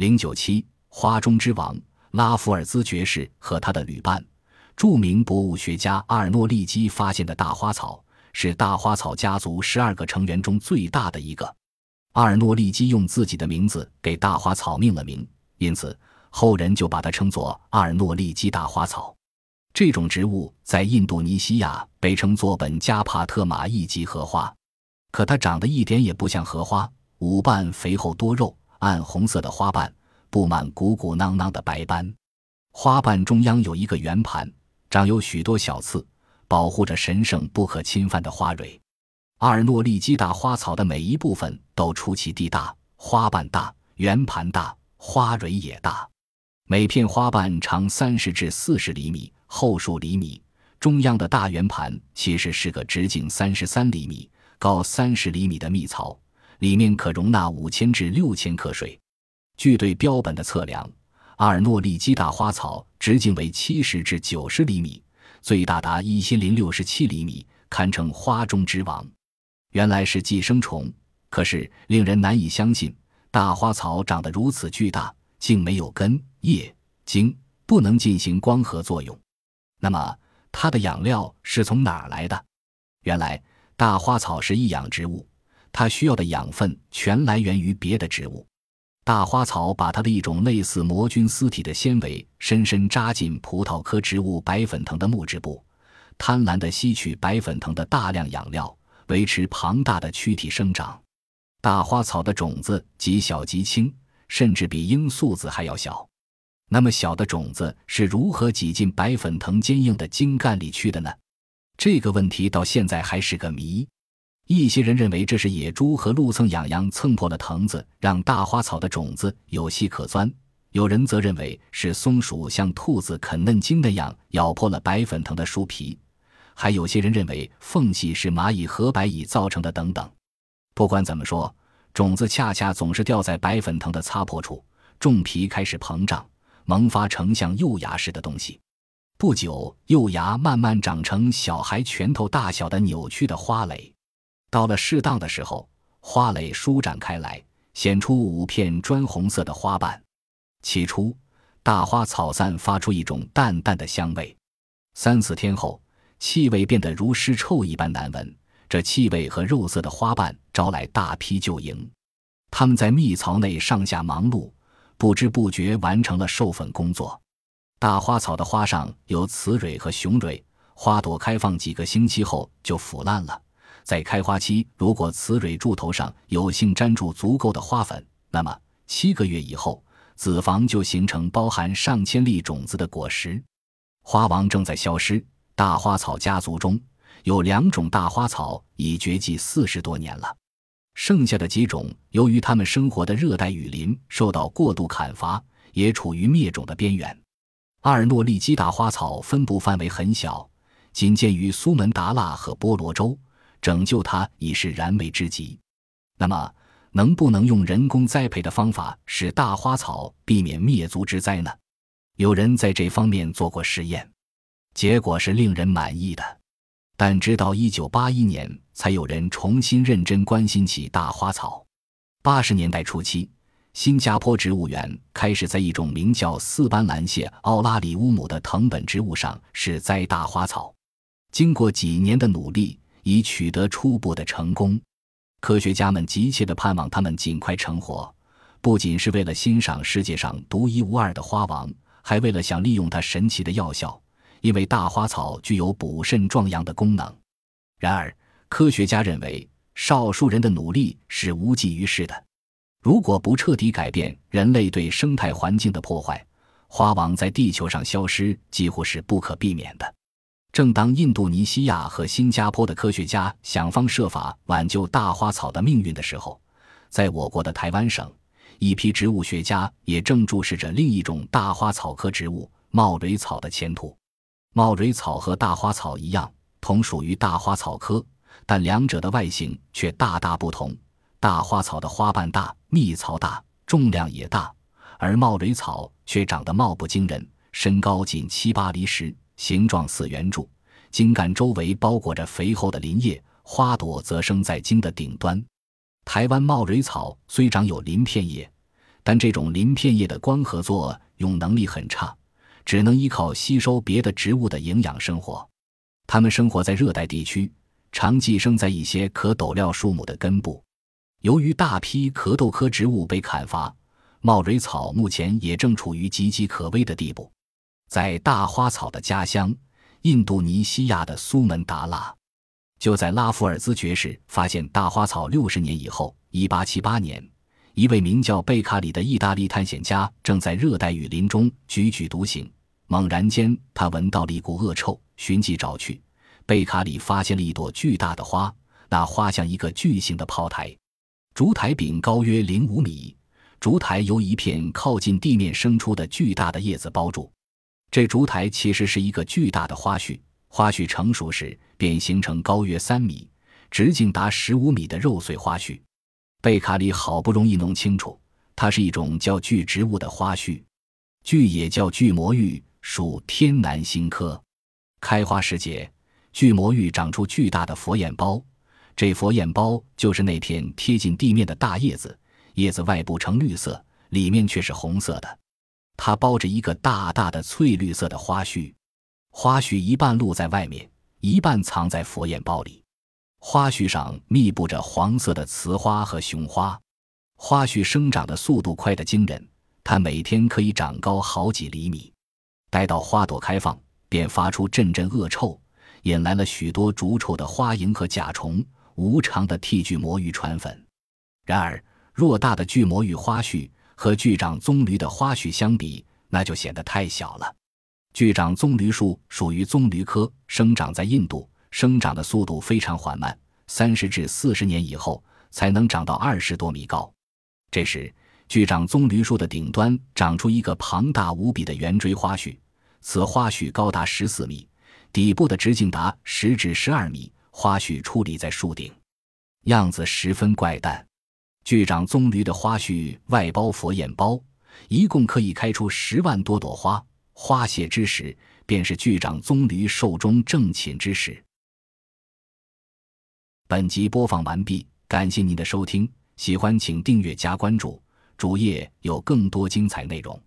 零九七，花中之王拉福尔兹爵士和他的旅伴，著名博物学家阿尔诺利基发现的大花草，是大花草家族十二个成员中最大的一个。阿尔诺利基用自己的名字给大花草命了名，因此后人就把它称作阿尔诺利基大花草。这种植物在印度尼西亚被称作本加帕特马一级荷花，可它长得一点也不像荷花，五瓣肥厚多肉。暗红色的花瓣布满鼓鼓囊囊的白斑，花瓣中央有一个圆盘，长有许多小刺，保护着神圣不可侵犯的花蕊。阿尔诺利基大花草的每一部分都出奇地大，花瓣大，圆盘大，花蕊也大。每片花瓣长三十至四十厘米，厚数厘米。中央的大圆盘其实是个直径三十三厘米、高三十厘米的蜜槽。里面可容纳五千至六千克水。据对标本的测量，阿尔诺利基大花草直径为七十至九十厘米，最大达一千零六十七厘米，堪称花中之王。原来是寄生虫，可是令人难以相信，大花草长得如此巨大，竟没有根、叶、茎，不能进行光合作用。那么它的养料是从哪儿来的？原来大花草是一养植物。它需要的养分全来源于别的植物。大花草把它的一种类似魔菌丝体的纤维深深扎进葡萄科植物白粉藤的木质部，贪婪地吸取白粉藤的大量养料，维持庞大的躯体生长。大花草的种子极小极轻，甚至比罂粟籽还要小。那么小的种子是如何挤进白粉藤坚硬的茎干里去的呢？这个问题到现在还是个谜。一些人认为这是野猪和鹿蹭痒痒蹭破了藤子，让大花草的种子有隙可钻；有人则认为是松鼠像兔子啃嫩茎那样咬破了白粉藤的树皮；还有些人认为缝隙是蚂蚁和白蚁造成的等等。不管怎么说，种子恰恰总是掉在白粉藤的擦破处，种皮开始膨胀，萌发成像幼芽似的东西。不久，幼芽慢慢长成小孩拳头大小的扭曲的花蕾。到了适当的时候，花蕾舒展开来，显出五片砖红色的花瓣。起初，大花草散发出一种淡淡的香味。三四天后，气味变得如尸臭一般难闻。这气味和肉色的花瓣招来大批救蝇。它们在蜜槽内上下忙碌，不知不觉完成了授粉工作。大花草的花上有雌蕊和雄蕊，花朵开放几个星期后就腐烂了。在开花期，如果雌蕊柱头上有幸粘住足够的花粉，那么七个月以后，子房就形成包含上千粒种子的果实。花王正在消失，大花草家族中有两种大花草已绝迹四十多年了，剩下的几种由于它们生活的热带雨林受到过度砍伐，也处于灭种的边缘。阿尔诺利基大花草分布范围很小，仅见于苏门答腊和波罗州。拯救它已是燃眉之急，那么能不能用人工栽培的方法使大花草避免灭族之灾呢？有人在这方面做过实验，结果是令人满意的。但直到一九八一年，才有人重新认真关心起大花草。八十年代初期，新加坡植物园开始在一种名叫四斑蓝蟹奥拉里乌姆的藤本植物上试栽大花草。经过几年的努力。已取得初步的成功，科学家们急切地盼望它们尽快成活，不仅是为了欣赏世界上独一无二的花王，还为了想利用它神奇的药效。因为大花草具有补肾壮阳的功能。然而，科学家认为少数人的努力是无济于事的。如果不彻底改变人类对生态环境的破坏，花王在地球上消失几乎是不可避免的。正当印度尼西亚和新加坡的科学家想方设法挽救大花草的命运的时候，在我国的台湾省，一批植物学家也正注视着另一种大花草科植物茂蕊草的前途。茂蕊草和大花草一样，同属于大花草科，但两者的外形却大大不同。大花草的花瓣大，蜜槽大，重量也大，而茂蕊草却长得貌不惊人，身高仅七八厘时。形状似圆柱，茎干周围包裹着肥厚的鳞叶，花朵则生在茎的顶端。台湾茂蕊草虽长有鳞片叶，但这种鳞片叶的光合作用能力很差，只能依靠吸收别的植物的营养生活。它们生活在热带地区，常寄生在一些可斗料树木的根部。由于大批壳斗科植物被砍伐，茂蕊草目前也正处于岌岌可危的地步。在大花草的家乡——印度尼西亚的苏门答腊，就在拉夫尔兹爵士发现大花草六十年以后，1878年。一位名叫贝卡里的意大利探险家正在热带雨林中踽踽独行，猛然间，他闻到了一股恶臭，寻迹找去，贝卡里发现了一朵巨大的花，那花像一个巨型的炮台，烛台柄高约零五米，烛台由一片靠近地面生出的巨大的叶子包住。这烛台其实是一个巨大的花絮，花絮成熟时便形成高约三米、直径达十五米的肉穗花絮。贝卡里好不容易弄清楚，它是一种叫巨植物的花序，巨也叫巨魔芋，属天南星科。开花时节，巨魔芋长出巨大的佛眼包，这佛眼包就是那片贴近地面的大叶子，叶子外部呈绿色，里面却是红色的。它包着一个大大的翠绿色的花絮，花絮一半露在外面，一半藏在佛眼包里。花絮上密布着黄色的雌花和雄花，花絮生长的速度快得惊人，它每天可以长高好几厘米。待到花朵开放，便发出阵阵恶臭，引来了许多逐臭的花蝇和甲虫，无偿的替巨魔芋传粉。然而，偌大的巨魔芋花絮和巨掌棕榈的花序相比，那就显得太小了。巨掌棕榈树属于棕榈科，生长在印度。生长的速度非常缓慢，三十至四十年以后才能长到二十多米高。这时，巨长棕榈树的顶端长出一个庞大无比的圆锥花序，此花序高达十四米，底部的直径达十至十二米，花序矗立在树顶，样子十分怪诞。巨掌棕榈的花序外包佛眼包，一共可以开出十万多朵花，花谢之时，便是巨掌棕榈寿终正寝之时。本集播放完毕，感谢您的收听，喜欢请订阅加关注，主页有更多精彩内容。